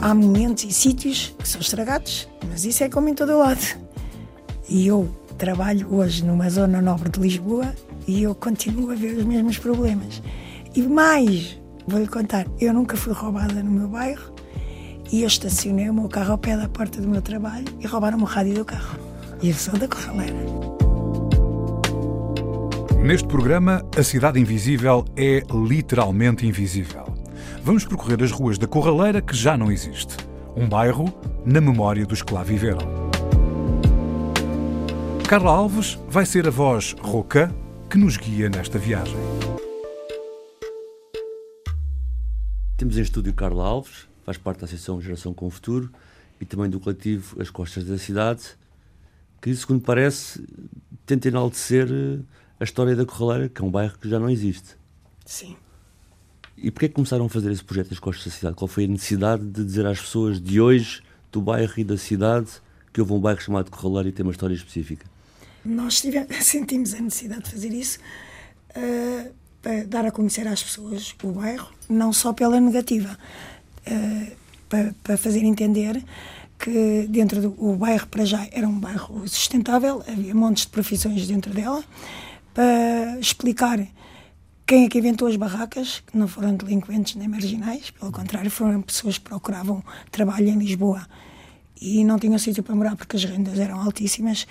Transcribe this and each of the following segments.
Há momentos e sítios que são estragados, mas isso é como em todo lado. E eu trabalho hoje numa zona nobre de Lisboa e eu continuo a ver os mesmos problemas. E mais, vou-lhe contar, eu nunca fui roubada no meu bairro e eu estacionei o meu carro ao pé da porta do meu trabalho e roubaram-me o rádio do carro. E eu sou da Corraleira. Neste programa, a cidade invisível é literalmente invisível. Vamos percorrer as ruas da Corraleira que já não existe. Um bairro na memória dos que lá viveram. Carla Alves vai ser a voz rouca que nos guia nesta viagem. Temos em estúdio Carla Alves, faz parte da Associação Geração com o Futuro e também do coletivo As Costas da Cidade, que, segundo parece, tenta enaltecer eh, a história da Corraleira, que é um bairro que já não existe. Sim. E porquê é que começaram a fazer esse projeto das Costas da Cidade? Qual foi a necessidade de dizer às pessoas de hoje, do bairro e da cidade, que houve um bairro chamado Corraleira e tem uma história específica? Nós tivemos, sentimos a necessidade de fazer isso uh, para dar a conhecer às pessoas o bairro, não só pela negativa, uh, para, para fazer entender que dentro do o bairro para já era um bairro sustentável, havia montes de profissões dentro dela, para explicar quem é que inventou as barracas, que não foram delinquentes nem marginais, pelo contrário, foram pessoas que procuravam trabalho em Lisboa e não tinham sítio para morar porque as rendas eram altíssimas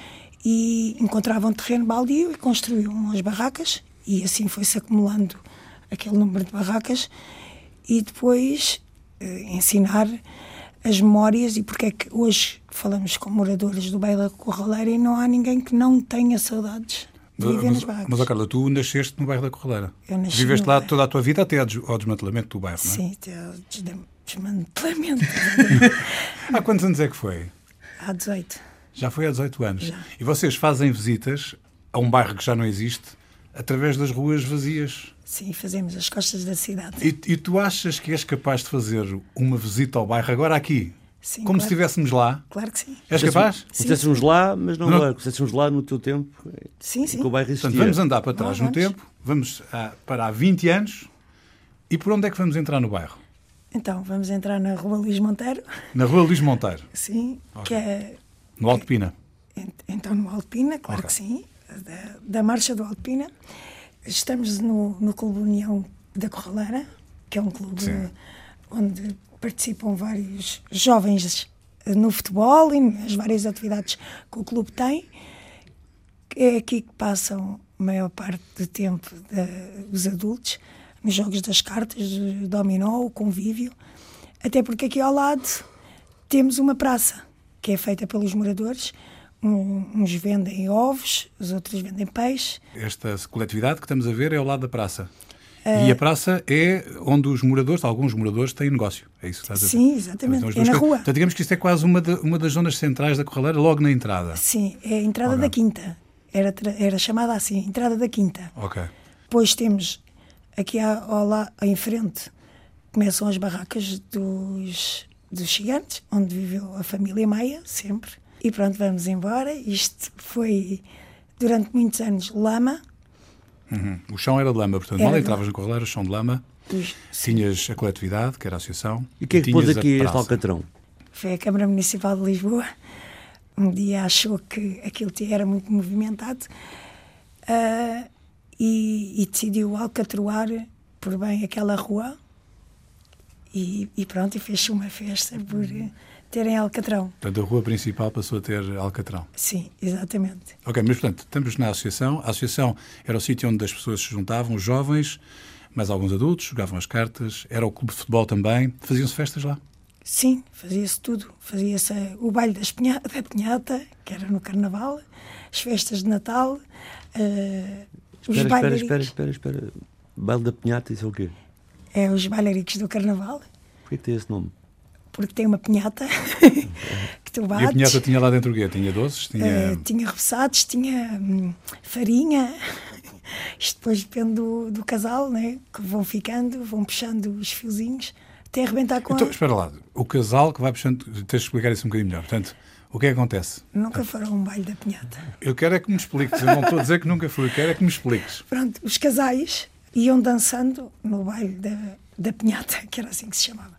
e encontravam terreno baldio e construíam as barracas e assim foi-se acumulando aquele número de barracas e depois eh, ensinar as memórias e porque é que hoje falamos com moradores do bairro da Corraleira e não há ninguém que não tenha saudades Viver mas, mas, Carla, tu nasceste no bairro da Corraleira. Eu nasci Viveste lá bairro. toda a tua vida até ao desmantelamento do bairro, não é? Sim, até ao desmantelamento. há quantos anos é que foi? Há 18. Já foi há 18 anos. Já. E vocês fazem visitas a um bairro que já não existe através das ruas vazias? Sim, fazemos as costas da cidade. E, e tu achas que és capaz de fazer uma visita ao bairro agora aqui? Sim, Como claro. se estivéssemos lá? Claro que sim. És capaz? Se estivéssemos lá, mas não, Não. agora. Se estivéssemos lá no teu tempo, Sim, sim. que o bairro existia. Portanto, vamos andar para trás Não, no vamos. tempo, vamos a- para há 20 anos. E por onde é que vamos entrar no bairro? Então, vamos entrar na Rua Luís Monteiro, Na Rua Luís Monteiro, sim, que é no Alto Pina. ent- então no Alpina, claro Ok. que sim, da, da Marcha do Alpina. Estamos no, no Clube União da Corraleira, que é um clube Sim. onde participam vários jovens no futebol e nas várias atividades que o clube tem. É aqui que passam a maior parte do tempo da- os adultos, nos jogos das cartas, o dominó, o convívio. Até porque aqui ao lado temos uma praça, que é feita pelos moradores. Uns vendem ovos, os outros vendem peixe. Esta coletividade que estamos a ver é ao lado da praça. E a praça é onde os moradores, alguns moradores, têm negócio. É isso que estás a dizer? Sim, exatamente. Então, É na rua. Portanto, digamos que isto é quase uma, da- uma das zonas centrais da Corraleira, logo na entrada. Sim, é a entrada Ok. da quinta. Era, era chamada assim, entrada da quinta. Ok. Depois temos aqui ao lá, em frente começam as barracas dos, dos gigantes, onde viveu a família Maia, sempre. E pronto, vamos embora. Isto foi durante muitos anos lama. Uhum. O chão era de lama, portanto, Era mal entravas na Corraleira, chão de lama. Os- Tinhas a coletividade, que era a associação. E o que é que pôs aqui este alcatrão? Foi a Câmara Municipal de Lisboa. Um dia achou que aquilo era muito movimentado ah, e, e decidiu alcatroar por bem aquela rua. E, e pronto, e fez uma festa por eh, terem alcatrão. Portanto, a rua principal passou a ter alcatrão. Sim, exatamente. Ok, mas portanto, estamos na associação. A associação era o sítio onde as pessoas se juntavam, os jovens, mais alguns adultos, jogavam as cartas, era o clube de futebol também. Faziam-se festas lá. Sim, fazia-se tudo. Fazia-se o baile das pinha- da pinhata, que era no Carnaval, as festas de Natal, eh, os Espera, espera, espera, espera, espera. Baile da Pinhata, isso é o quê? É os bailaricos do Carnaval, Porquê que tem esse nome? Porque tem uma pinhata que tu E a bates. pinhata tinha lá dentro o quê? Tinha doces? Tinha... Eh, tinha repousados, tinha hum, farinha. Isto depois depende do, do casal, né? que vão ficando, vão puxando os fiozinhos até arrebentar com Então, a... espera lá. O casal que vai puxando... Tens de explicar isso um bocadinho melhor. Portanto, o que é que acontece? Nunca foram um baile da pinhata. Eu quero é que me expliques. Eu não estou a dizer que nunca fui. Eu quero é que me expliques. Pronto, os casais iam dançando no baile da, da pinhata, que era assim que se chamava.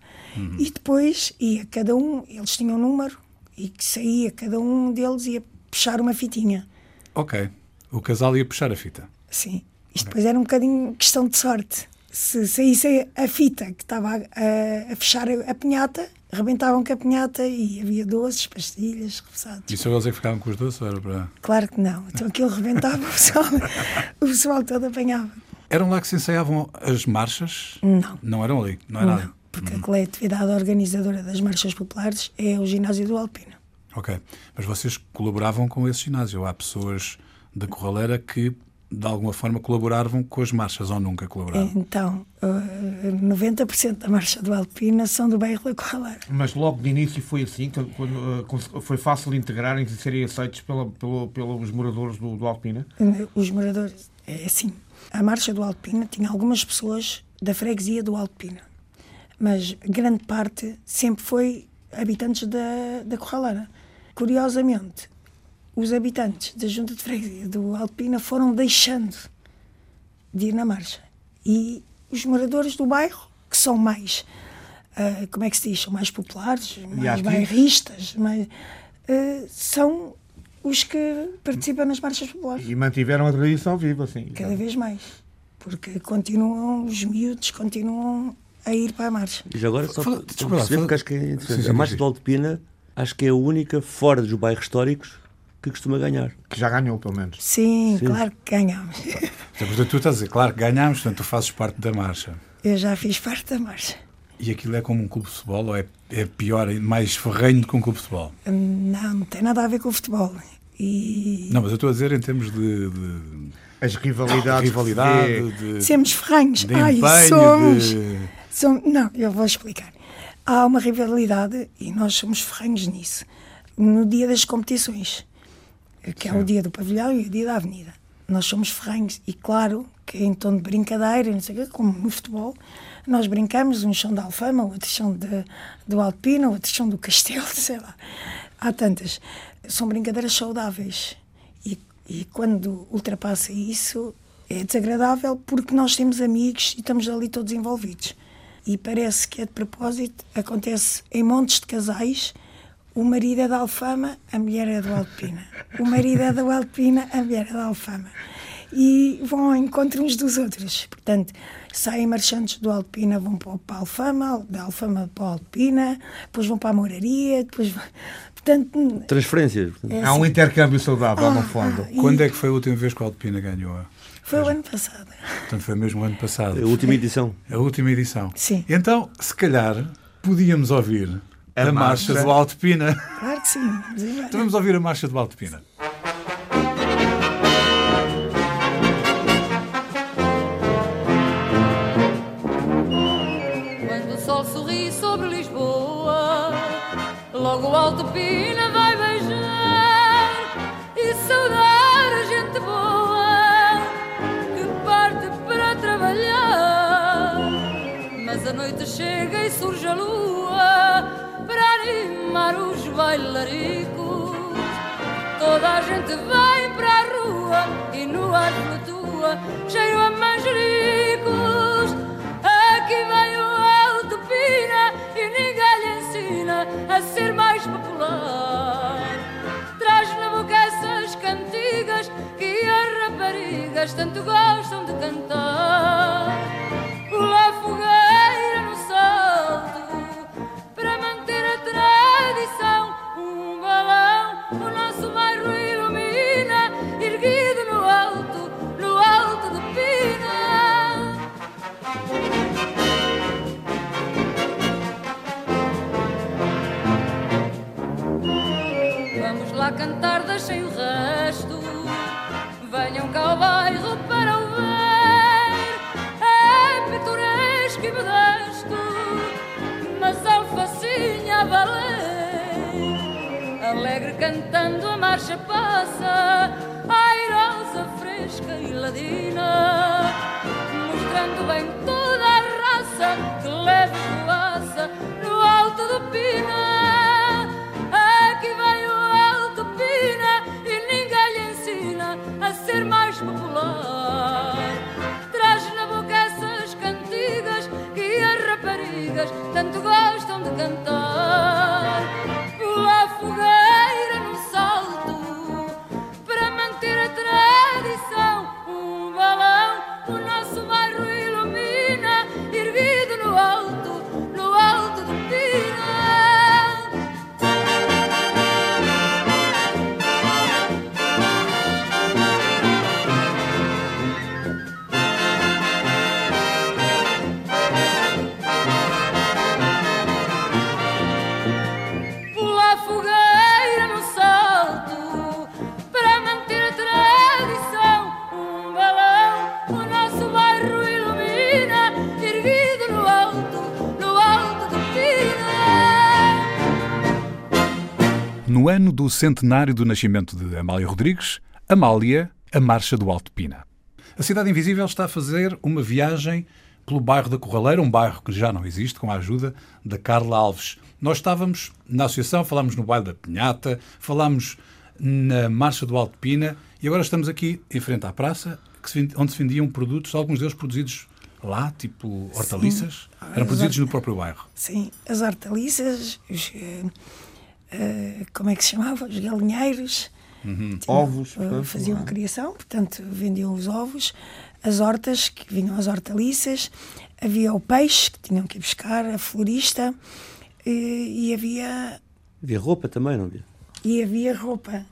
E depois ia cada um, eles tinham um número, e que saía, cada um deles ia puxar uma fitinha. Ok. O casal ia puxar a fita. Sim. Isto depois era um bocadinho questão de sorte. Se saísse a fita que estava a, a- fechar a, pinhata, rebentavam com a pinhata e havia doces, pastilhas, repousados. E só eles é que ficavam com os doces? Era para... Claro que não. Então aquilo rebentava, o pessoal, o pessoal todo apanhava. Eram lá que se ensaiavam as marchas? Não. Não eram ali? Não era Não, nada? Porque a coletividade organizadora das marchas populares é o ginásio do Alpino. Ok. Mas vocês colaboravam com esse ginásio. Há pessoas da Corraleira que, de alguma forma, colaboravam com as marchas ou nunca colaboravam? Então, eh, 90% da marcha do Alpina são do bairro da Corraleira. Mas logo de início foi assim, quando, cons- foi fácil integrarem-se e serem aceitos pela, pelo- pelos moradores do, do Alpina. Os moradores, é assim, a marcha do Alpina tinha algumas pessoas da freguesia do Alpina, mas grande parte sempre foi habitantes da, da Corraleira. Curiosamente, os habitantes da junta de freguesia do Alpina foram deixando de ir na marcha. E os moradores do bairro, que são mais, ah, como é que se diz, são mais populares, mais bairristas, mais, ah, são os que participam nas marchas populares E mantiveram a tradição viva, assim. cada vez mais. Porque continuam, os miúdos continuam a ir para a marcha. E já agora, só para perceber, porque acho que é interessante. Sim, sim, a Marcha sim. do Alto de Pina, acho que é a única fora dos bairros históricos que costuma ganhar. Que já ganhou, pelo menos. Sim, Sim. claro que ganhamos. Então, portanto, tu estás a dizer, claro que ganhámos, portanto, tu fazes parte da marcha. Eu já fiz parte da marcha. E aquilo é como um clube de futebol ou é, é pior, é mais ferrenho do que um clube de futebol? Não, não tem nada a ver com o futebol. E Não, mas eu estou a dizer em termos de, de As rivalidades. rivalidade, que se de, somos ferranhos. de Ai, empenho, somos. de... Som- Não, eu vou explicar. Há uma rivalidade e nós somos ferranhos nisso. No dia das competições, que é o dia do pavilhão e o dia da avenida. Nós somos ferranhos e, claro, que em tom de brincadeira, não sei o quê, como no futebol, nós brincamos, uns são da Alfama, outros são de, do Alpina, outros são do Castelo, sei lá. Há tantas. São brincadeiras saudáveis. E, e quando ultrapassa isso, é desagradável porque nós temos amigos e estamos ali todos envolvidos. E parece que é de propósito, acontece em montes de casais. O marido é da Alfama, a mulher é do Alpina. O marido é do Alpina, a mulher é da Alfama. E vão ao encontro uns dos outros. Portanto, saem marchantes do Alpina, vão para a Alfama, da Alfama para a Alpina, depois vão para a Moraria, depois vão... Portanto, Transferências. é Há um assim. intercâmbio saudável, no Ah, fundo. ah, e Quando é que foi a última vez que o Alpina ganhou? Foi o ano passado. Portanto, foi mesmo o ano passado. A última edição. A última edição. Sim. Então, se calhar, podíamos ouvir a, A marcha marcha. do Alto Pina. Claro que sim. Então vamos ouvir a marcha do Alto Pina. Quando o sol sorri sobre Lisboa, logo o Alto Pina surge a lua para animar os bailaricos. Toda a gente vai para a rua e no ar flutua cheiro a manjericos. Aqui vem o Alto Pina e ninguém lhe ensina a ser mais popular. Traz na boca essas cantigas que as raparigas tanto gostam de cantar. Cantando a marcha passa, airosa, fresca e ladina, mostrando bem toda a raça que leva voaça no alto do Pina. Do centenário do nascimento de Amália Rodrigues, Amália, a Marcha do Alto Pina. A Cidade Invisível está a fazer uma viagem pelo bairro da Corraleira, um bairro que já não existe, com a ajuda da Carla Alves. Nós estávamos na associação, falámos no bairro da Pinhata, falámos na Marcha do Alto Pina e agora estamos aqui em frente à praça, se onde se vendiam produtos, alguns deles produzidos lá, tipo hortaliças, eram produzidos no próprio bairro. Sim, as hortaliças, os, eh, como é que se chamava? Os galinheiros. Tinham- Ovos, eh, portanto, faziam a é? criação, portanto, vendiam os ovos, as hortas, que vinham as hortaliças, havia o peixe, que tinham que ir buscar, a florista, eh, e havia, Havia roupa também, não havia? e havia roupa.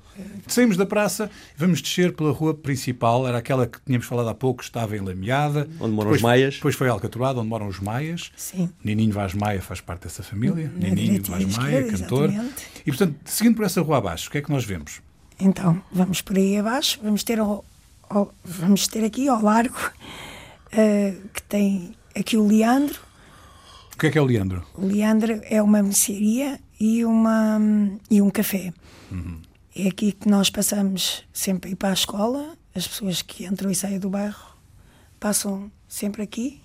Saímos da praça, vamos descer pela rua principal, era aquela que tínhamos falado há pouco, estava enlameada. Onde moram Depois- os maias. Depois foi alcatroada, onde moram os maias. Sim. Nininho Vaz Maia faz parte dessa família. Na Nininho direita e Vaz Maia, esquerda, cantor. exatamente. E, portanto, seguindo por essa rua abaixo, o que é que nós vemos? Então, vamos por aí abaixo, vamos ter, ao- ao- vamos ter aqui ao largo, eh, que tem aqui o Leandro, O que é que é o Leandro? O Leandro é uma mercearia e, uma, e um café. É aqui que nós passamos sempre a ir para a escola. As pessoas que entram e saem do bairro passam sempre aqui.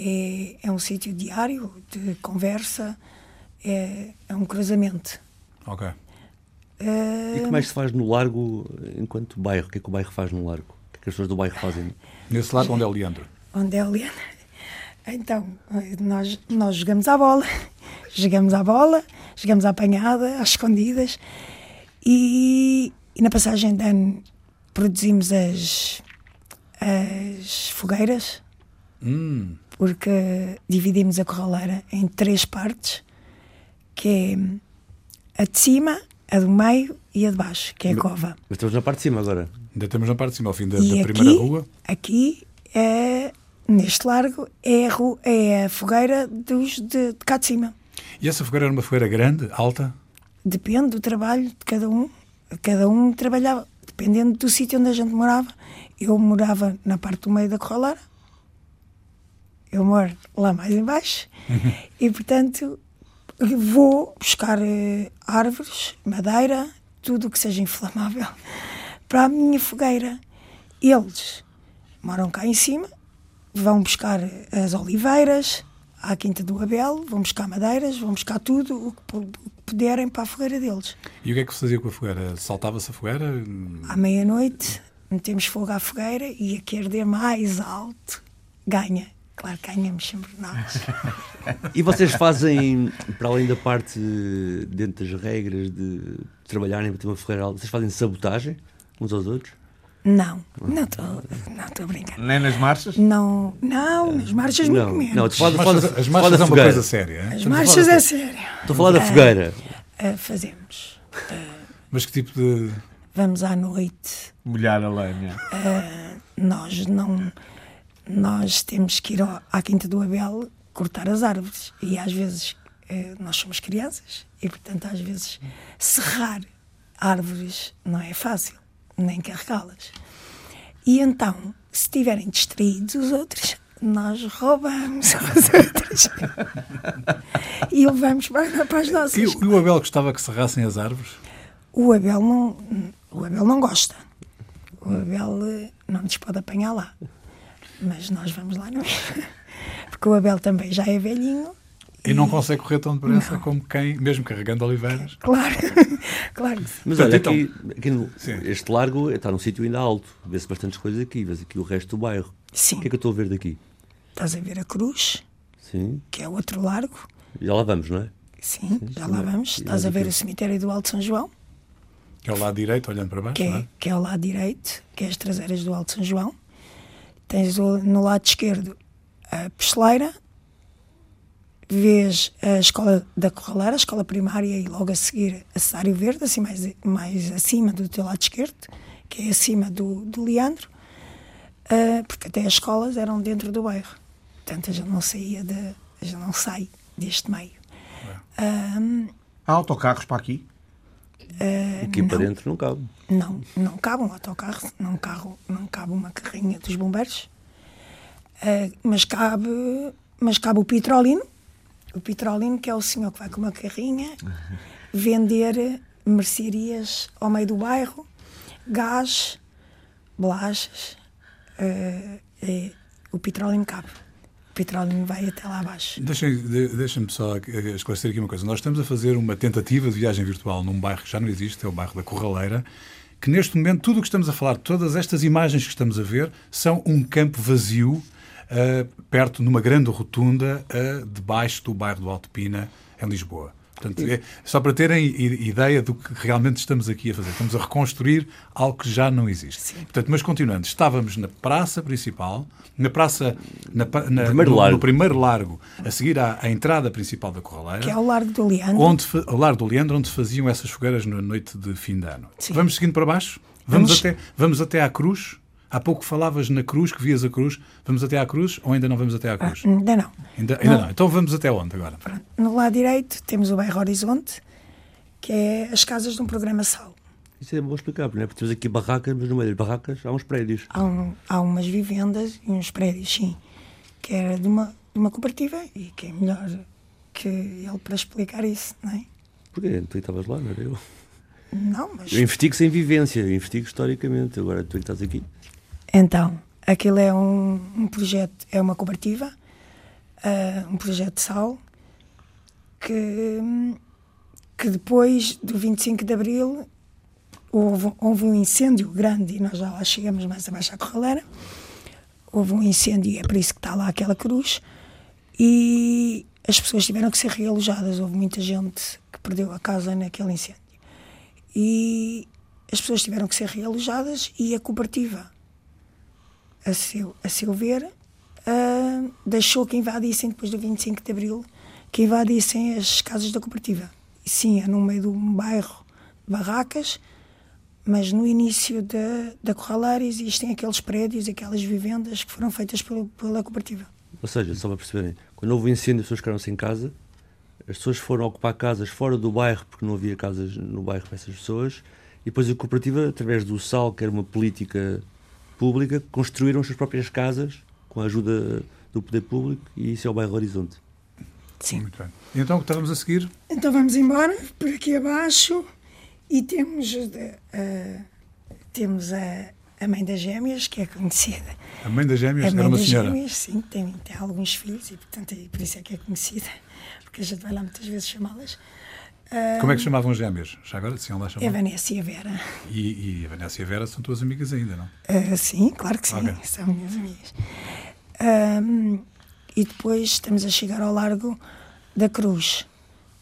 É, é um sítio diário de conversa, é, é um cruzamento. Ok. Eh, E como é que se faz no Largo enquanto bairro? O que é que o bairro faz no Largo? O que é que as pessoas do bairro fazem? Nesse lado onde é o Leandro. Onde é o Leandro? Então, nós, nós jogamos à bola, jogamos à bola, jogamos à apanhada, às escondidas e, e na passagem de ano produzimos as, as fogueiras Hum, porque dividimos a corraleira em três partes, que é a de cima, a do meio e a de baixo, que é a cova. Mas estamos na parte de cima agora. ainda estamos na parte de cima, ao fim da, E da aqui, primeira rua. aqui é, neste largo, é a, é a fogueira dos de, de cá de cima. E essa fogueira era uma fogueira grande, alta? Depende do trabalho de cada um. Cada um trabalhava, dependendo do sítio onde a gente morava. Eu morava na parte do meio da corraleira. Eu moro lá mais em baixo. e, portanto, vou buscar eh, árvores, madeira, tudo o que seja inflamável, para a minha fogueira. Eles moram cá em cima, vão buscar as oliveiras à Quinta do Abel, vão buscar madeiras, vão buscar tudo o que puderem para a fogueira deles. E o que é que se fazia com a fogueira? Saltava-se a fogueira? À meia-noite, metemos fogo à fogueira e a que arder mais alto ganha. Claro que ganhamos sempre nós. E vocês fazem, para além da parte dentro das regras de trabalharem para ter uma fogueira alta, vocês fazem sabotagem uns aos outros? Não, não estou não estou a brincar. Nem nas marchas? Não, não, nas marchas muito Não, menos. não, tu fala- As marchas, fala- as marchas é uma fogueira. coisa séria. hein? As marchas é sério. Estou a falar da fogueira. Ah, fazemos. Mas que tipo de. Vamos à noite. Molhar a lenha. Nós não. Nós temos que ir ao- à Quinta do Abel cortar as árvores. E às vezes eh, nós somos crianças e, portanto, às vezes serrar árvores não é fácil, nem carregá-las. E então, se estiverem distraídos os outros, nós roubamos os outros e levamos para, para as E, nossas. o- e o Abel gostava que serrassem as árvores? O Abel não, o Abel não gosta. O Abel eh, não nos pode apanhar lá. Mas nós vamos lá, não é? Porque o Abel também já é velhinho. E não consegue correr tão depressa como quem, mesmo carregando oliveiras. Claro, claro que sim. Mas olha, então- aqui, aqui no- Sim. este largo está num sítio ainda alto. Vê-se bastantes coisas aqui. Vês aqui o resto do bairro. Sim. O que é que eu estou a ver daqui? Estás a ver a cruz, Sim. que é outro largo. Já lá vamos, não é? Sim, já lá sim. vamos. E Estás a ver aqui. o cemitério do Alto São João, Que é o lado direito, olhando para baixo. que não é, é? que é ao lado direito, que é as traseiras do Alto São João. Tens o- no lado esquerdo a pesteleira. Vês a escola da Corraleira, a escola primária, e logo a seguir a Cesário Verde, assim mais, mais acima do teu lado esquerdo, que é acima do, do Leandro, Ah, porque até as escolas eram dentro do bairro. Portanto, a gente não saía de, a gente não sai deste meio. Há autocarros para aqui? Aqui para não. dentro não cabe. Não, não cabe um autocarro, não, carro, não cabe uma carrinha dos bombeiros, Ah, mas, cabe, mas cabe o Petrolino, o Petrolino que é o senhor que vai com uma carrinha vender mercearias ao meio do bairro, gás, bolachas, ah, é, o Petrolino cabe. O Petrolino vai até lá abaixo. Deixem- de- Deixem-me só esclarecer aqui uma coisa. Nós estamos a fazer uma tentativa de viagem virtual num bairro que já não existe, é o bairro da Corraleira, que neste momento tudo o que estamos a falar, todas estas imagens que estamos a ver, são um campo vazio, eh, perto, numa grande rotunda, eh, debaixo do bairro do Alto Pina, em Lisboa. Portanto, é só para terem ideia do que realmente estamos aqui a fazer. Estamos a reconstruir algo que já não existe. Portanto, mas continuando, estávamos na praça principal, na praça, na, na- Primeiro no, no primeiro largo, a seguir à, à entrada principal da Corraleira, Que é o Largo do Leandro. onde, ao largo do Leandro, onde se faziam essas fogueiras na noite de fim de ano. Sim. Vamos seguindo para baixo? Vamos, Vamos. Até, vamos até à cruz? Há pouco falavas na cruz, que vias a cruz. Vamos até à cruz ou ainda não vamos até à cruz? Ainda não. Ainda, ainda não. Então vamos até onde agora? Pronto. No lado direito temos o bairro Horizonte, que é as casas de um programa SAL. Isso é bom explicar, não é? Porque temos aqui barracas, mas no meio das barracas há uns prédios. Há, um- há umas vivendas e uns prédios, sim, que era de uma, de uma cooperativa e que é melhor que ele para explicar isso, não é? Porquê? Tu estavas lá, não era eu? Não, mas. Eu investigo sem vivência, eu investigo historicamente. Agora tu é estás aqui. Então, aquilo é um, um projeto, é uma cooperativa, ah, um projeto de sal, que, que depois do 25 de Abril houve, houve um incêndio grande e nós já lá chegamos mais abaixo à Corraleira. Houve um incêndio e é por isso que está lá aquela cruz. E as pessoas tiveram que ser realojadas. Houve muita gente que perdeu a casa naquele incêndio. E as pessoas tiveram que ser realojadas e a cooperativa a seu, a seu ver, ah, deixou que invadissem, depois do 25 de Abril, que invadissem as casas da cooperativa. Sim, é no meio de um bairro de barracas, mas no início da, da Corraleira existem aqueles prédios, aquelas vivendas que foram feitas pelo, pela cooperativa. Ou seja, só para perceberem, quando houve um incêndio, as pessoas ficaram sem casa, as pessoas foram ocupar casas fora do bairro, porque não havia casas no bairro para essas pessoas, e depois a cooperativa, através do SAL, que era uma política pública, construíram as suas próprias casas com a ajuda do poder público, e isso é o bairro Horizonte. Sim. Muito bem. E então, o que estávamos a seguir? Então vamos embora, por aqui abaixo, e temos, eh, temos a, a mãe das gêmeas, que é conhecida. A mãe das gêmeas A era mãe uma das senhora. gêmeas, sim, tem, tem alguns filhos e, portanto, é por isso é que é conhecida, porque a gente vai lá muitas vezes chamá-las. Como é que chamavam as gêmeas? Já agora, iam lá É a. Vanessa e a Vera. E, e a Vanessa e a Vera são tuas amigas ainda, não? Ah, sim, claro que sim, Ok. são minhas amigas. Ahm, e depois estamos a chegar ao Largo da Cruz.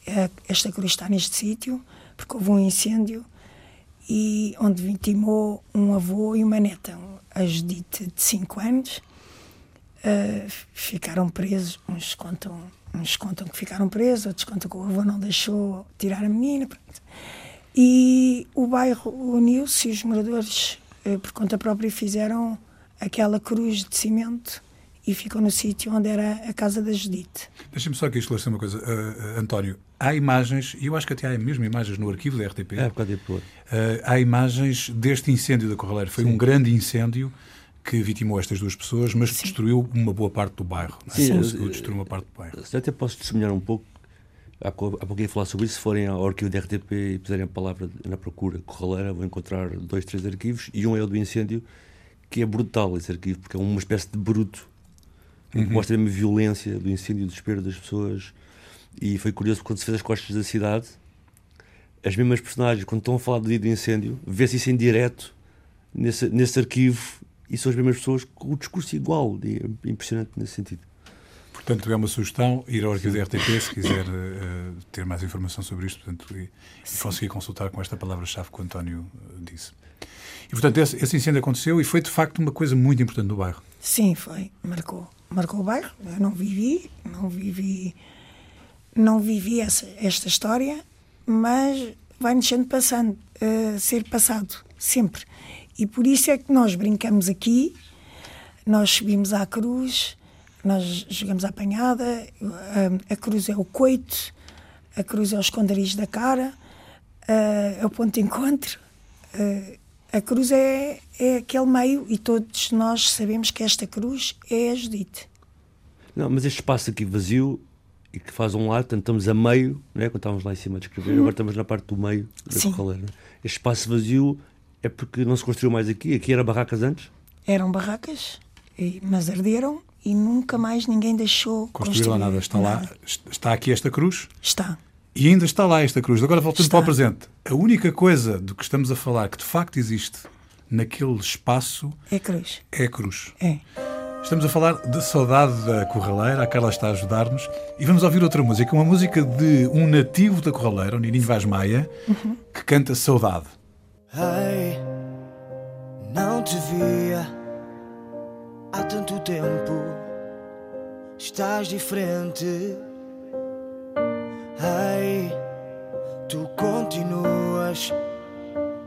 Eh, Esta cruz está neste sítio porque houve um incêndio e onde vitimou um avô e uma neta, a Judite de 5 anos. Ah, ficaram presos, uns contam, uns contam que ficaram presos, outros contam que o avô não deixou tirar a menina. pronto. E o bairro uniu-se e os moradores, eh, por conta própria, fizeram aquela cruz de cimento e ficou no sítio onde era a casa da Judite. Deixa-me só aqui esclarecer uma coisa. Ah, ah, António, há imagens, e eu acho que até há mesmo imagens no arquivo da RTP, É, por causa de pôr. ah, há imagens deste incêndio da Corraleira. Foi um grande incêndio que vitimou estas duas pessoas, mas que destruiu uma boa parte do bairro. Não é? Sim, Conseguiu destruir uma parte do bairro. Se até posso testemunhar um pouco, há pouco há pouco ia falar sobre isso, se forem ao arquivo da RTP e puserem a palavra na procura corraleira, vão encontrar dois, três arquivos e um é o do incêndio, que é brutal esse arquivo, porque é uma espécie de bruto, em que mostra mesmo a violência do incêndio, do desespero das pessoas. E foi curioso quando se fez as costas da cidade, as mesmas personagens, quando estão a falar do dia do incêndio, vê-se isso em direto nesse, nesse arquivo e são as mesmas pessoas com o discurso igual. É impressionante nesse sentido. Portanto, é uma sugestão ir ao arquivo da RTP se quiser eh, ter mais informação sobre isto portanto, e, e conseguir consultar com esta palavra-chave que o António eh, disse. E, portanto, esse, esse incêndio aconteceu e foi, de facto, uma coisa muito importante no bairro. Sim, foi. Marcou. Marcou o bairro. Eu não vivi, não vivi, não vivi essa, esta história, mas vai-nos sendo passando, a ser passado, sempre. E por isso é que nós brincamos aqui, nós subimos à cruz, nós jogamos à apanhada, a, a cruz é o coito, a cruz é o esconderijo da cara, a- é o ponto de encontro. A- a cruz é, é aquele meio e todos nós sabemos que esta cruz é a Judite. Não, mas este espaço aqui vazio e que faz um lado, portanto, estamos a meio, né, quando estávamos lá em cima a descrever, agora estamos na parte do meio da Sim. corraleira. Este espaço vazio é porque não se construiu mais aqui. Aqui era barracas antes? Eram barracas, e- mas arderam e nunca mais ninguém deixou Construir lá nada. Está lá, nada. está aqui esta cruz Está. e ainda está lá esta cruz. Agora voltando Está. para o presente. A única coisa do que estamos a falar que de facto existe naquele espaço É cruz. é a cruz. É. Estamos a falar de Saudade da Corraleira, a Carla está a ajudar-nos e vamos ouvir outra música, uma música de um nativo da Corraleira, o Nininho Vaz Maia, que canta Saudade. Ei, não te via há tanto tempo. Estás diferente. Ei, tu continuas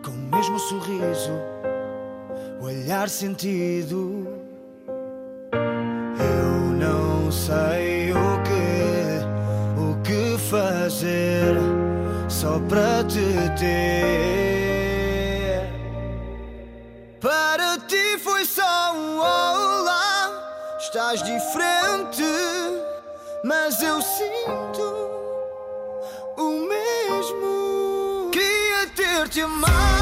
com o mesmo sorriso, o olhar sentido. Eu não sei o que, o que fazer só para te ter. Estás diferente, mas eu sinto o mesmo. Queria ter-te amado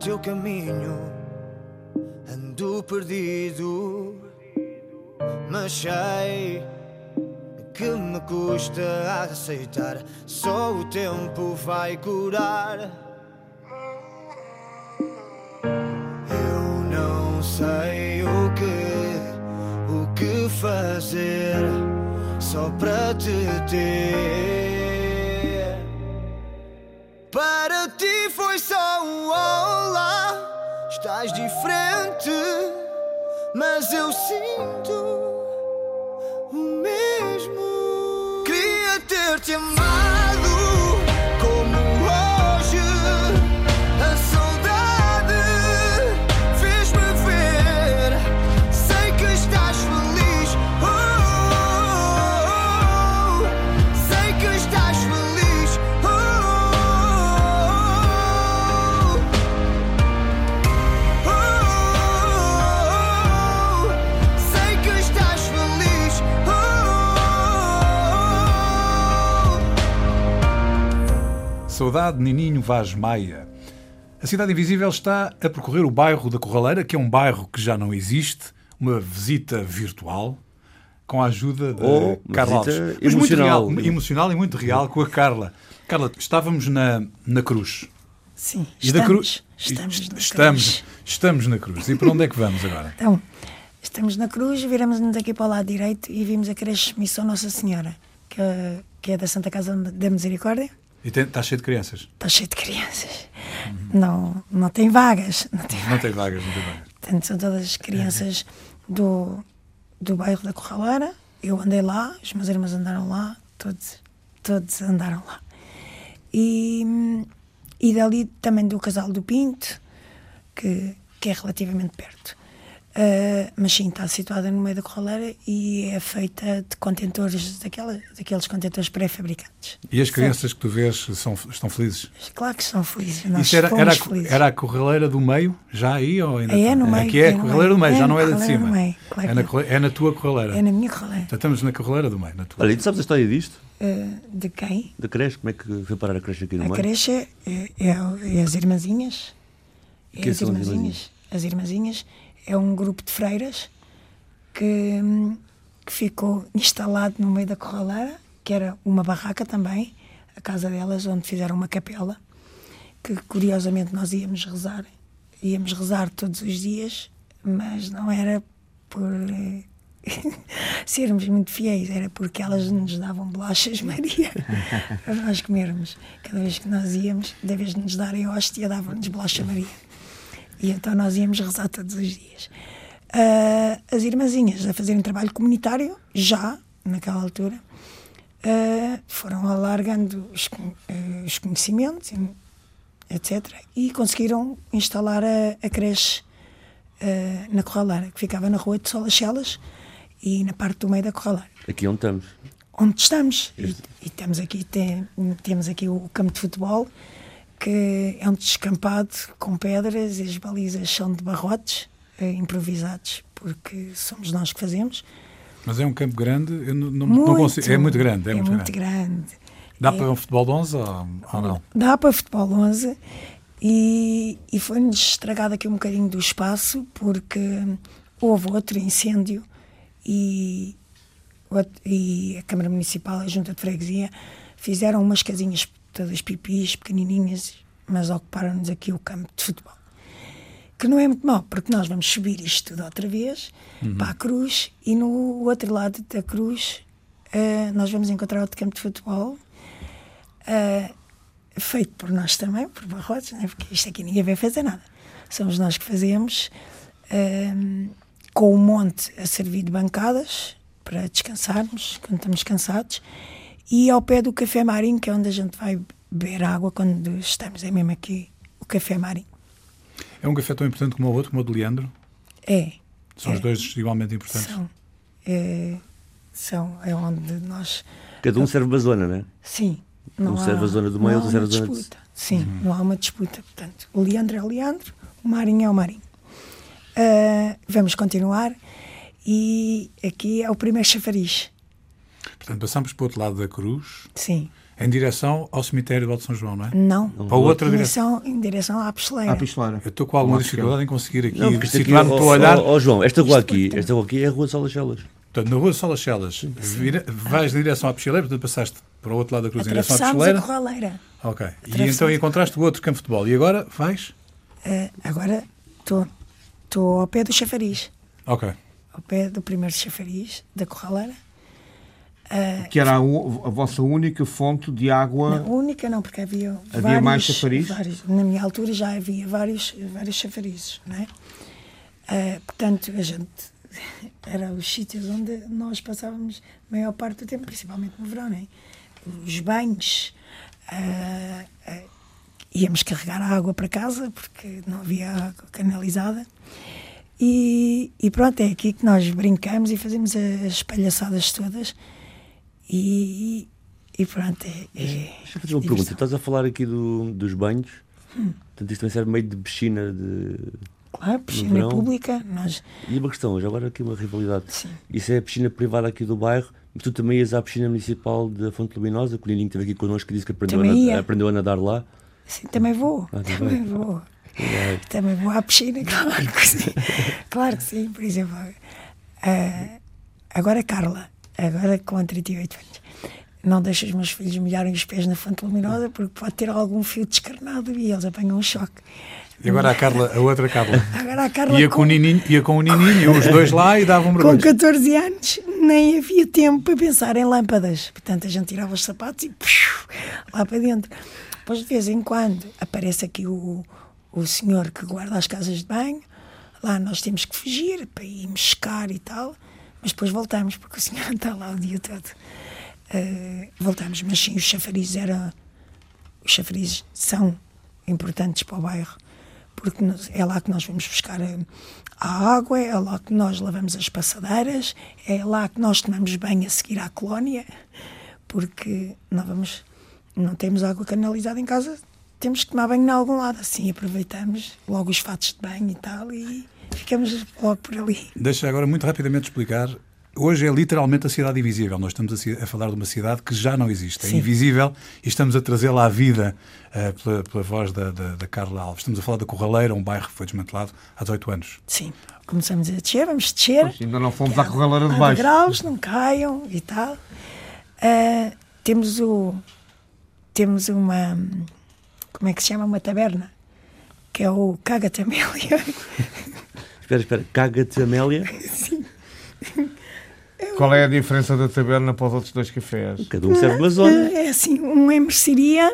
teu caminho. Ando perdido, mas sei que me custa aceitar. Só o tempo vai curar. Eu não sei o que, o que fazer só para te ter. Para ti foi só um olá. Estás diferente, mas eu sinto o mesmo. Queria ter-te amado Saudade Nininho Vaz Maia. A Cidade Invisível está a percorrer o bairro da Corraleira, que é um bairro que já não existe, uma visita virtual, com a ajuda de uma Carla Alves. Mas muito emocional. real, emocional e muito real com a Carla. Carla, estávamos na, na cruz. Sim. E estamos, da cruz. Estamos est- estamos, cruz. estamos na cruz. E para onde é que vamos agora? Então, estamos na cruz, viramos-nos aqui para o lado direito e vimos a creche Missão Nossa Senhora, que, que é da Santa Casa da Misericórdia. E tem- está cheio de crianças. Está cheio de crianças. Não, não tem vagas. Não tem Não tem vagas, não tem vagas. Portanto, são todas crianças do, do bairro da Corraleira. Eu andei lá, os meus irmãos andaram lá, todos, todos andaram lá. E, e dali também do Casal do Pinto, que, que é relativamente perto. Uh, mas sim, está situada no meio da corraleira e é feita de contentores, daquela, daqueles contentores pré-fabricados. E as crianças que tu vês são, estão felizes? Claro que estão felizes. Nós Isso era, era, felizes. era a corraleira do meio, já aí? Ou ainda é, no meio. Aqui é, a corraleira do meio, é já não é da de cima. Meio, claro é, na, é na tua corraleira. É na minha corraleira. Então estamos na corraleira do meio. Na tua. Olha, e tu sabes a história disto? Uh, de quem? Da creche? Como é que foi parar a creche aqui no a meio? A creche é, é, é as irmãzinhas. É as irmãzinhas. As irmãzinhas é um grupo de freiras que, que, ficou instalado no meio da corraleira, que era uma barraca também, a casa delas, onde fizeram uma capela, que curiosamente nós íamos rezar, íamos rezar todos os dias, mas não era por sermos muito fiéis, era porque elas nos davam bolachas Maria para nós comermos. Cada vez que nós íamos, da vez de nos darem hóstia, davam-nos bolacha Maria. E então nós íamos rezar todos os dias. Uh, as irmãzinhas a fazerem trabalho comunitário, já naquela altura, uh, foram alargando os, uh, os, conhecimentos, etc. E conseguiram instalar a, a creche na Corraleira, que ficava na rua de Solachelas e na parte do meio da Corraleira. Aqui onde estamos? Onde estamos. E, e, temos, aqui, tem, temos aqui o campo de futebol, que é um descampado com pedras e as balizas são de barrotes eh, improvisados, porque somos nós que fazemos. Mas é um campo grande, eu não, não, muito, não consigo. É muito grande. É, é muito, muito grande. grande. Dá é, para um futebol de 11 ou, ou não? Dá para futebol 11 e, e foi-nos estragado aqui um bocadinho do espaço porque houve outro incêndio e, e a Câmara Municipal, a Junta de Freguesia, fizeram umas casinhas todas pipis, pequenininhas, mas ocuparam-nos aqui o campo de futebol. Que não é muito mau, porque nós vamos subir isto tudo outra vez uhum. para a cruz e no outro lado da cruz uh, nós vamos encontrar outro campo de futebol uh, feito por nós também, por barrotes, né? porque isto aqui ninguém vai fazer nada. Somos nós que fazemos, uh, com o monte a servir de bancadas para descansarmos quando estamos cansados e ao pé do Café Marinho, que é onde a gente vai beber água quando estamos, é mesmo aqui o Café Marinho. É um café tão importante como o outro, como o de Leandro? É. São é. os dois igualmente importantes? São. É, são, é onde nós... Cada um serve uma zona, não é? Sim. um serve a zona do meio, outro serve a zona disputa. De... Sim, uhum. não há uma disputa. Portanto, o Leandro é o Leandro, o Marinho é o Marinho. Uh, vamos continuar e aqui é o primeiro chafariz. Portanto, passamos para o outro lado da cruz. Sim. Em direção ao cemitério do Alto São João, não é? Não. Para outra em direção, em direção à pistoleira. À pistoleira. Eu estou com alguma dificuldade em conseguir aqui não, situar-me para olhar. Ó João, esta rua aqui, esta rua aqui é a Rua de Salachelas. Portanto, na Rua de Salachelas, vais em direção à pistoleira, portanto passaste para o outro lado da cruz em direção à pistoleira. a corraleira. Ok. E então encontraste o outro campo de futebol. E agora vais? Uh, agora estou ao pé do chafariz. Ok. Ao pé do primeiro chafariz da corraleira. Uh, que era a, a, vossa única fonte de água? Não, única não, porque havia, havia vários, mais chafariz? Vários, na minha altura já havia vários, vários chafarizes, não é? Uh, portanto, a gente era os sítios onde nós passávamos a maior parte do tempo, principalmente no verão, não é? Os banhos, uh, íamos carregar a água para casa porque não havia água canalizada. E, e pronto, é aqui que nós brincamos e fazemos as palhaçadas todas. E, e pronto, é. é Deixa eu fazer uma pergunta. Estás a falar aqui do, dos banhos. Hum. Portanto, isto também serve meio de piscina de. Claro, piscina pública. Nós... E uma questão, já agora aqui uma rivalidade. Sim. Isso é a piscina privada aqui do bairro, mas tu também ias à piscina municipal da Fonte Luminosa, que o Nininho esteve aqui connosco e disse que aprendeu, a nadar, aprendeu a nadar lá. Sim, também vou. Ah, também vou. É. Também vou à piscina, claro que sim. claro que sim, por exemplo. Uh, agora Carla, agora com 38 anos não deixo os meus filhos molharem os pés na fonte luminosa porque pode ter algum fio descarnado e eles apanham um choque. E agora a Carla, a outra Carla. Agora a Carla ia com, com o Nininho, ia com o Nininho, iam os dois lá e davam um mergulho. Com 14 anos nem havia tempo para pensar em lâmpadas. Portanto, a gente tirava os sapatos e puxu, lá para dentro. Depois, de vez em quando, aparece aqui o, o senhor que guarda as casas de banho. Lá nós temos que fugir para ir mescar e tal. Mas depois voltamos, porque o senhor está lá o dia todo. Uh, voltamos, mas sim, os chafarizes era, os chafarizes são importantes para o bairro porque é lá que nós vamos buscar eh, a água, é lá que nós lavamos as passadeiras, é lá que nós tomamos banho a seguir à colónia, porque não vamos, não temos água canalizada em casa, temos que tomar banho em algum lado, assim aproveitamos logo os fatos de banho e tal e ficamos logo por ali. Deixa agora muito rapidamente explicar. Hoje é literalmente a cidade invisível. Nós estamos a, a falar de uma cidade que já não existe. É Sim. invisível e estamos a trazê-la à vida eh, pela, pela voz da, da, da Carla Alves. Estamos a falar da Corraleira, um bairro que foi desmantelado há 18 anos. Sim, começamos a descer, vamos descer. Pois, ainda não fomos à corraleira de baixo. degraus, não caiam e tal. Ah, temos o. Temos uma. Como é que se chama? Uma taberna. Que é o Caga Tamélia. Espera, espera. Caga-te, Amélia. Qual é a diferença da taberna para os outros dois cafés? Cada um serve uma zona. É assim, um é mercearia,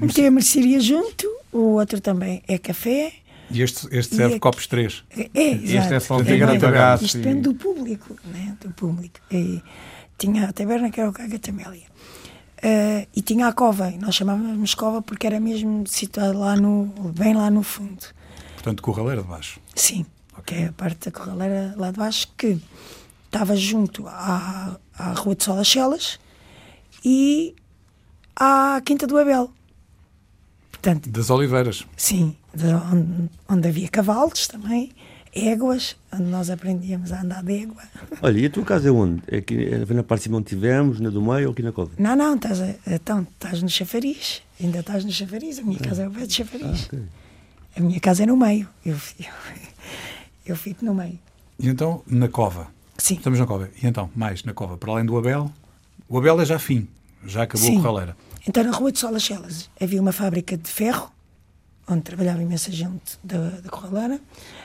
um tem a mercearia junto, o outro também é café. E este, este E serve é- copos 3. É, é, Este exato. é só de É, é, Isto e- depende do público, né? do público. E tinha a taberna que era o Caga Tamélia. Ah, e tinha a cova, e nós chamávamos cova porque era mesmo situado lá no, bem lá no fundo. Portanto, Corraleira de baixo. Sim, que é a parte da corraleira lá de baixo que estava junto à, à Rua de Sol das Celas e à Quinta do Abel. Portanto, Das Oliveiras. sim, de onde, onde havia cavalos também, éguas, onde nós aprendíamos a andar de égua. Olha, e a tua casa é onde? É aqui é na parte de cima onde tivemos, na do meio ou aqui na cova? Não, não, estás, a- então, estás no chafariz, ainda estás no chafariz, a minha casa é o pé de chafariz. ok. A minha casa é no meio, eu, eu, eu fico no meio. E então, na cova. Sim. Estamos na cova. E então, mais na cova. Para além do Abel, o Abel é já fim. Já acabou Sim. a Corraleira. Então, na Rua de Sol das Celas havia uma fábrica de ferro, onde trabalhava imensa gente da, da Corraleira.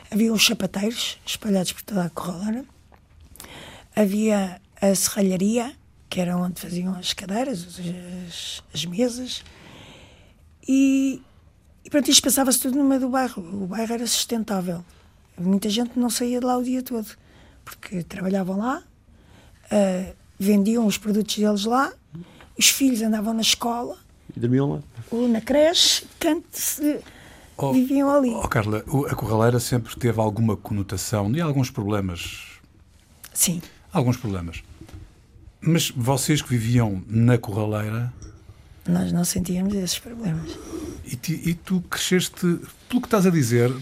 Havia os chapateiros espalhados por toda a Corraleira. Havia a serralharia, que era onde faziam as cadeiras, as, as- as mesas. E, e pronto, isto passava-se tudo no meio do bairro. O bairro era sustentável. Muita gente não saía de lá o dia todo, porque trabalhavam lá, ah, vendiam os produtos deles lá, os filhos andavam na escola, E dormiam lá? ou na creche, portanto, se- Oh, viviam ali. Oh, Carla, a Corraleira sempre teve alguma conotação e alguns problemas. Sim, Alguns problemas. Mas vocês que viviam na Corraleira nós não sentíamos esses problemas. e, ti- e tu cresceste, pelo que estás a dizer,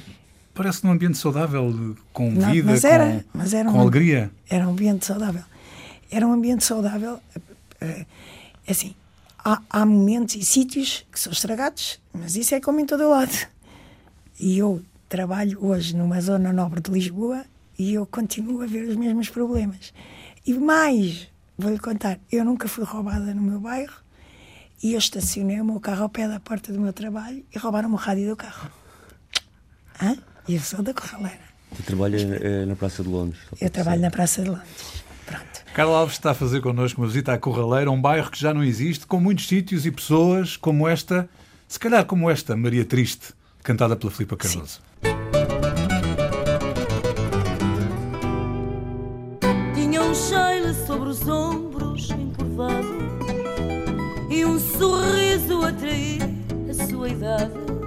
parece num ambiente saudável, com Não, vida, mas com, era- mas era com um- alegria. Era um ambiente saudável. Era um ambiente saudável. eh, eh, Assim, há, há momentos e sítios que são estragados, mas isso é como em todo o lado. E eu trabalho hoje numa zona nobre de Lisboa e eu continuo a ver os mesmos problemas. E mais, vou-lhe contar, eu nunca fui roubada no meu bairro e eu estacionei o meu carro ao pé da porta do meu trabalho e roubaram-me o rádio do carro. E eu sou da Corraleira. Tu trabalhas eh, na Praça de Londres. Eu trabalho na Praça de Londres. Pronto. Carla Alves está a fazer connosco uma visita à Corraleira, um bairro que já não existe, com muitos sítios e pessoas como esta, se calhar como esta, Maria Triste, cantada pela Filipa Cardoso. Tinha um cheiro sobre os ombros encurvado e um sorriso a trair a sua idade.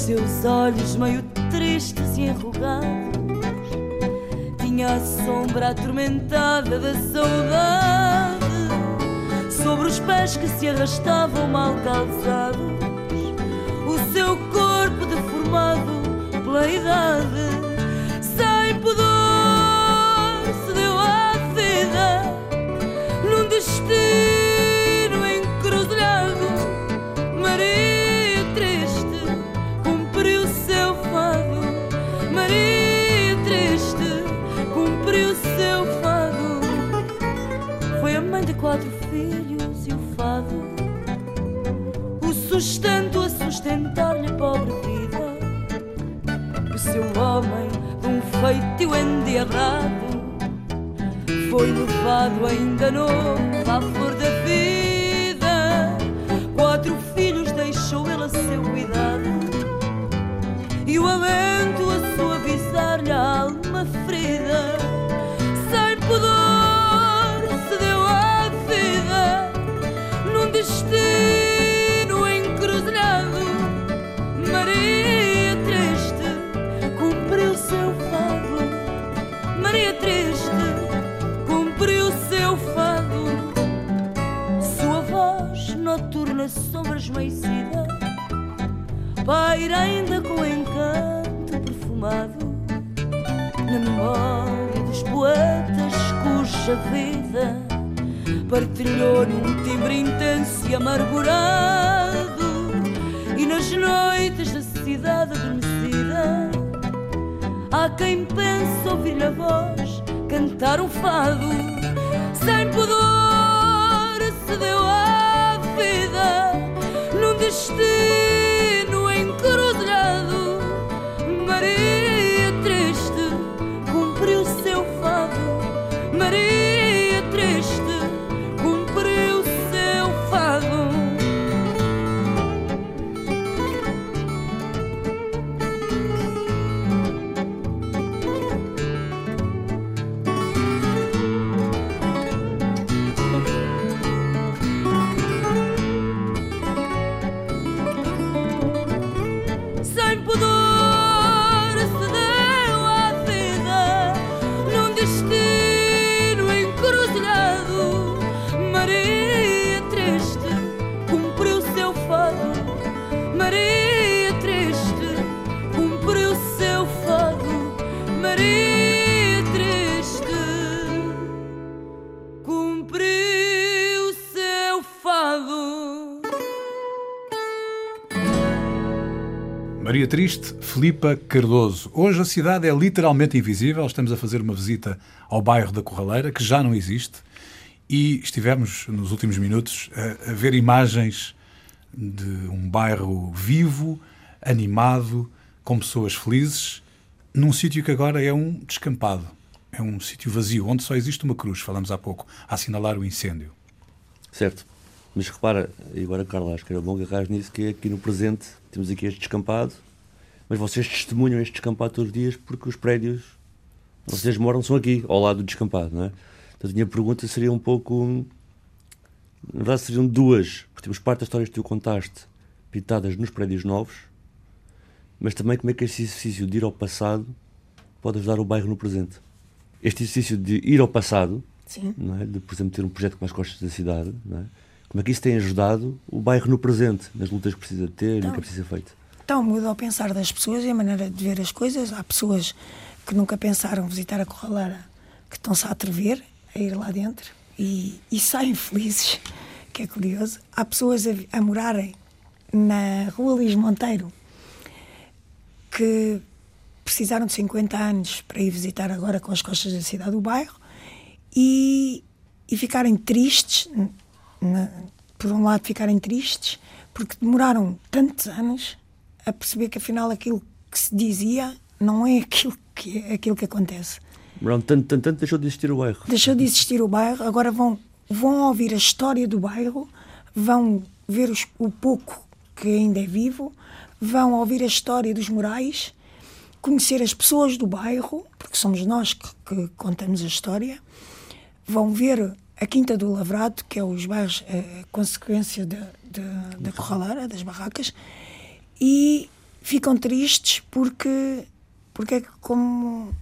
Seus olhos meio tristes e enrugados. Tinha a sombra atormentada da saudade. Sobre os pés que se arrastavam mal calçados. O seu corpo deformado pela idade, sem pudor, se deu à vida num destino sustentar-lhe a pobre vida. O seu homem, de um feitio endiabrado, foi levado ainda novo à flor da vida. Quatro filhos paira ainda com encanto perfumado na memória dos poetas cuja vida partilhou num timbre intenso e amargurado. E nas noites da cidade adormecida há quem pense ouvir a voz cantar um fado. Sem pudor se deu à vida num destino Triste, Filipa Cardoso. Hoje a cidade é literalmente invisível. Estamos a fazer uma visita ao bairro da Corraleira, que já não existe, e estivemos nos últimos minutos a, a ver imagens de um bairro vivo, animado, com pessoas felizes, num sítio que agora é um descampado. É um sítio vazio, onde só existe uma cruz, falamos há pouco, a assinalar o incêndio. Certo. Mas repara, e agora Carla, acho que era bom agarrar nisso, que é aqui no presente temos aqui este descampado, mas vocês testemunham este descampado todos os dias porque os prédios onde vocês moram são aqui, ao lado do descampado, não é? Então a minha pergunta seria um pouco. Na verdade, seriam duas, porque temos parte das histórias que tu contaste pintadas nos prédios novos, mas também como é que este exercício de ir ao passado pode ajudar o bairro no presente. Este exercício de ir ao passado, é? de, por exemplo, ter um projeto como as costas da cidade, é? como é que isso tem ajudado o bairro no presente, nas lutas que precisa ter e no Então, que é preciso ser feito? Então muda ao pensar das pessoas e a maneira de ver as coisas. Há pessoas que nunca pensaram visitar a Corraleira, que estão-se a atrever a ir lá dentro e, e saem felizes, que é curioso. Há pessoas a, a morarem na Rua Luís Monteiro que precisaram de 50 anos para ir visitar agora com as costas da cidade do bairro e, e ficarem tristes, na- por um lado ficarem tristes, porque demoraram tantos anos a perceber que afinal aquilo que se dizia não é aquilo que, é aquilo que acontece. Brown, tanto, tanto, tanto deixou de existir o bairro. Deixou de existir o bairro, agora vão, vão ouvir a história do bairro, vão ver os- o pouco que ainda é vivo, vão ouvir a história dos morais, conhecer as pessoas do bairro, porque somos nós que, que contamos a história, vão ver a Quinta do Lavrado, que é os bairros, a consequência da, da, da Corraleira, das barracas, e ficam tristes porque, porque é que, como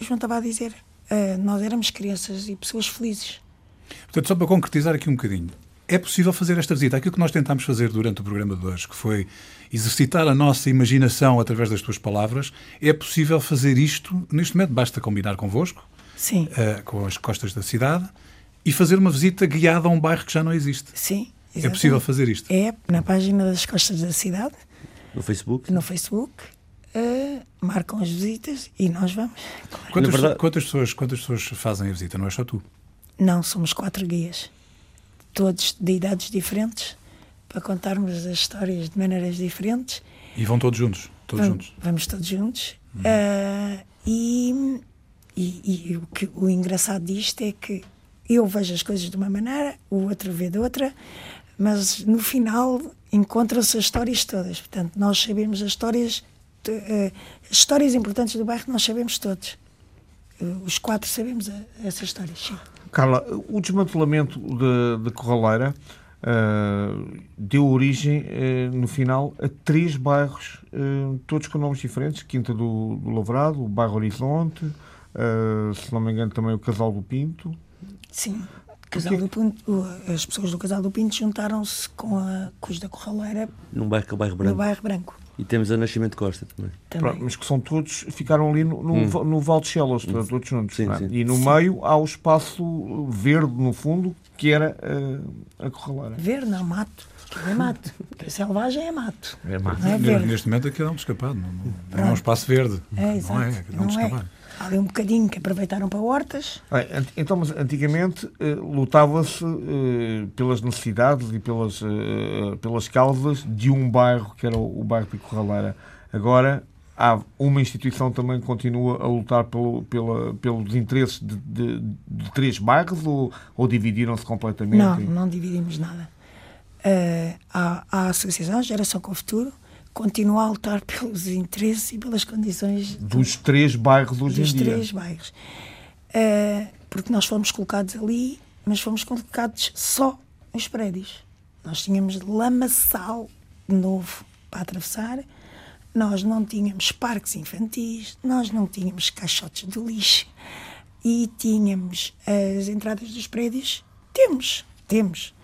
o João estava a dizer, eh, nós éramos crianças e pessoas felizes. Portanto, só para concretizar aqui um bocadinho, é possível fazer esta visita. Aquilo que nós tentámos fazer durante o programa de hoje, que foi exercitar a nossa imaginação através das tuas palavras, é possível fazer isto neste momento. Basta combinar convosco, Sim, eh, com as costas da cidade, e fazer uma visita guiada a um bairro que já não existe. sim. É exatamente. possível fazer isto. É na página das Costas da Cidade, No Facebook? no Facebook, eh, marcam as visitas e nós vamos. Quantas, verdade- quantas pessoas, quantas pessoas fazem a visita? Não é só tu. Não, somos quatro guias, todos de idades diferentes, para contarmos as histórias de maneiras diferentes. E vão todos juntos. Todos vamos, juntos. vamos todos juntos. Ah, e e, e o, que, o engraçado disto é que eu vejo as coisas de uma maneira, o outro vê de outra, mas no final encontram-se as histórias todas. Portanto, nós sabemos as histórias, de- eh, as histórias importantes do bairro, nós sabemos todos. Eh, Os quatro sabemos a- essas histórias. Sim. Carla, o desmantelamento da de, Corraleira ah, deu origem, eh, no final, a três bairros, eh, todos com nomes diferentes: Quinta do, do Lavrado, o Bairro Horizonte, se não me engano, também o Casal do Pinto. Sim. Casal do Pinto, as pessoas do Casal do Pinto juntaram-se com, a, os da Corraleira Num bairro que é o bairro no branco. bairro Branco. E temos a Nascimento Costa também. também. Pronto, mas que são todos, ficaram ali no, no, no Val de Chelas, todos juntos. Sim, é? sim. E no meio há o espaço verde, no fundo, que era eh, a corraleira. Verde, não, mato. Aquilo é mato. Porque selvagem é mato. É mato. Não é verde. Neste momento aquilo é um descapado, não, não- não é um espaço verde. É, exato. Não é, é um Não é. descapado. Há ali um bocadinho que aproveitaram para hortas. Ant- Então, mas antigamente eh, lutava-se eh, pelas necessidades e pelas, eh, pelas causas de um bairro, que era o, bairro de Corraleira. Agora, há uma instituição também que continua a lutar pelo, pela, pelos interesses de, de- de três bairros ou, ou dividiram-se completamente? Não, não dividimos nada. Eh, há, há a Associação Geração com o Futuro, continua a lutar pelos interesses e pelas condições Dos três bairros hoje dos em dia. três bairros. Eh, porque nós fomos colocados ali, mas fomos colocados só nos prédios. Nós tínhamos lamaçal de novo para atravessar, nós não tínhamos parques infantis, nós não tínhamos caixotes de lixo e tínhamos as entradas dos prédios. Temos, temos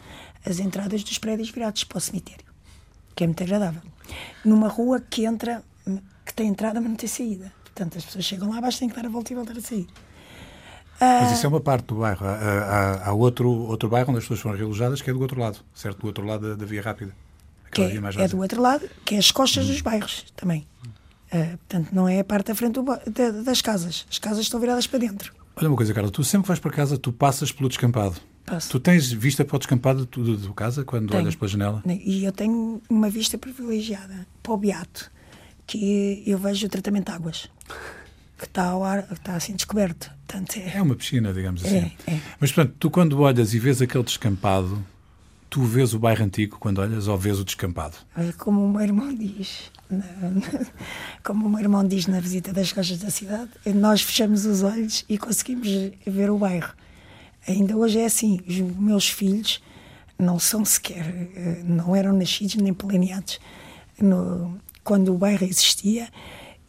as entradas dos prédios virados para o cemitério, que é muito agradável. Numa rua que entra, que tem entrada, mas não tem saída. Portanto, as pessoas chegam lá abaixo, têm que dar a volta e voltar a sair. Mas isso é uma parte do bairro. Há, há- outro, outro bairro onde as pessoas foram realojadas que é do outro lado, certo? Do outro lado da, da Via Rápida. que é, via é do outro lado, que é as costas dos bairros também. Ah, portanto, não é a parte da frente do da- das casas. As casas estão viradas para dentro. Olha uma coisa, Carla, tu sempre que vais para casa, tu passas pelo descampado. Passo. Tu tens vista para o descampado tua casa quando Tenho. olhas pela janela? E eu tenho uma vista privilegiada para o Beato, que eu vejo o tratamento de águas, que está, ao ar, está assim descoberto. Portanto, é, É uma piscina, digamos assim. É, é. Mas, portanto, tu quando olhas e vês aquele descampado, tu vês o bairro antigo quando olhas ou vês o descampado? Como o meu irmão diz, na- como o meu irmão diz na visita das costas da cidade, nós fechamos os olhos e conseguimos ver o bairro. Ainda hoje é assim, os meus filhos não são sequer, eh, não eram nascidos nem planeados no- quando o bairro existia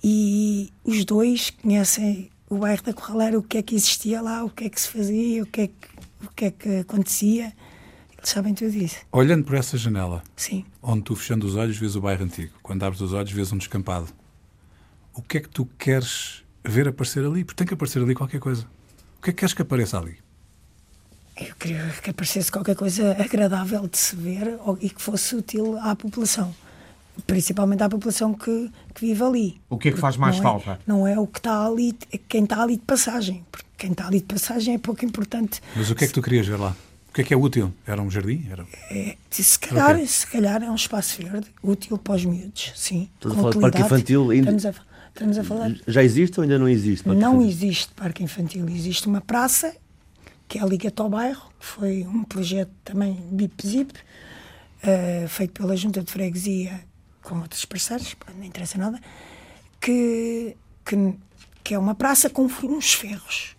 e os dois conhecem o bairro da Corraleira, o que é que existia lá, o que é que se fazia, o que é que, o que, é que acontecia. Eles sabem tudo isso. Olhando por essa janela, Sim. onde tu fechando os olhos vês o bairro antigo, quando abres os olhos vês um descampado, o que é que tu queres ver aparecer ali? Porque tem que aparecer ali qualquer coisa. O que é que queres que apareça ali? Eu queria que aparecesse qualquer coisa agradável de se ver ou- e que fosse útil à população. Principalmente à população que, que vive ali. O que é que faz mais não falta? É, não é o que está ali, é quem está ali de passagem. Porque quem está ali de passagem é pouco importante. Mas o que é que tu querias ver lá? O que é que é útil? Era um jardim? Era... É, se calhar, se calhar é um espaço verde útil para os miúdos, sim. Estás a falar de parque infantil ainda? Estamos a, estamos a falar Já existe ou ainda não existe? Não infantil? existe parque infantil, existe uma praça que é a Liga ao Bairro, que foi um projeto também BIP-ZIP, eh, feito pela Junta de Freguesia com outros parceiros, não interessa nada, que, que, que é uma praça com uns ferros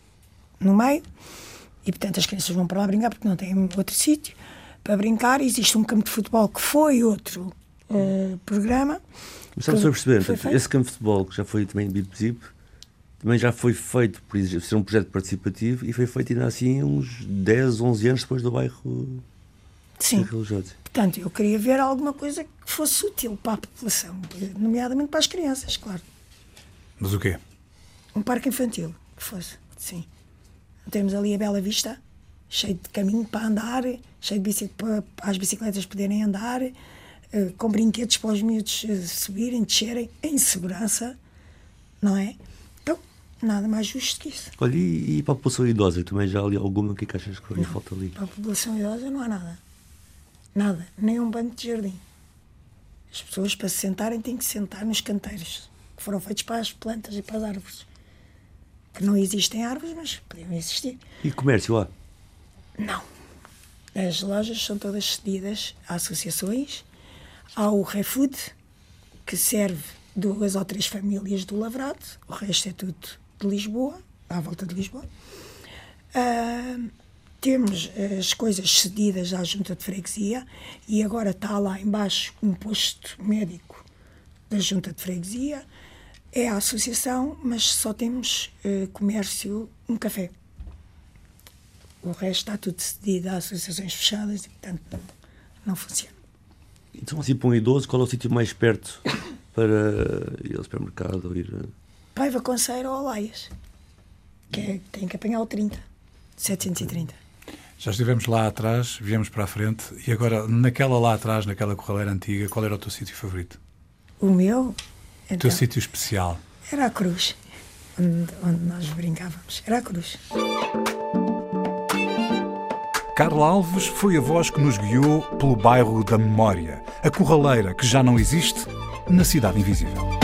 no meio e, portanto, as crianças vão para lá brincar porque não têm outro sítio para brincar. Existe um campo de futebol que foi outro eh, programa. Mas estamos a perceber, esse campo de futebol que já foi também BIP-ZIP, também já foi feito por ser um projeto participativo e foi feito ainda assim uns 10, 11 anos depois do bairro Sim. Portanto, eu queria ver alguma coisa que fosse útil para a população, nomeadamente para as crianças, claro. Mas o quê? Um parque infantil, que fosse, sim. Temos ali a Bela Vista, cheio de caminho para andar, cheio de bicicletas para, para as bicicletas poderem andar, eh, com brinquedos para os miúdos eh, subirem, descerem, em segurança, não é? Nada mais justo que isso. Olha, e, e para a população idosa, também já ali alguma, o que é que achas que falta ali? Para a população idosa não há nada. Nada. Nem um banco de jardim. As pessoas, para se sentarem, têm que sentar nos canteiros, que foram feitos para as plantas e para as árvores. Que não existem árvores, mas podiam existir. E comércio lá? Não. As lojas são todas cedidas a associações. Há o ReFood, que serve duas ou três famílias do Lavrado. O resto é tudo de Lisboa, à volta de Lisboa. Ah, temos as coisas cedidas à junta de freguesia e agora está lá embaixo um posto médico da junta de freguesia. É a associação, mas só temos eh, comércio, um café. O resto está tudo cedido a associações fechadas e, portanto, não, não funciona. Então, assim, para um idoso, qual é o sítio mais perto para ir ao supermercado ou ir. Paiva Conceiro ou Olaias. Que é, tem que apanhar o 30. 730. Já estivemos lá atrás, viemos para a frente e agora, naquela lá atrás, naquela corraleira antiga, qual era o teu sítio favorito? O meu O então, teu sítio especial? era a cruz. Onde, onde nós brincávamos. Era a cruz. Carla Alves foi a voz que nos guiou pelo bairro da Memória, a corraleira que já não existe na Cidade Invisível.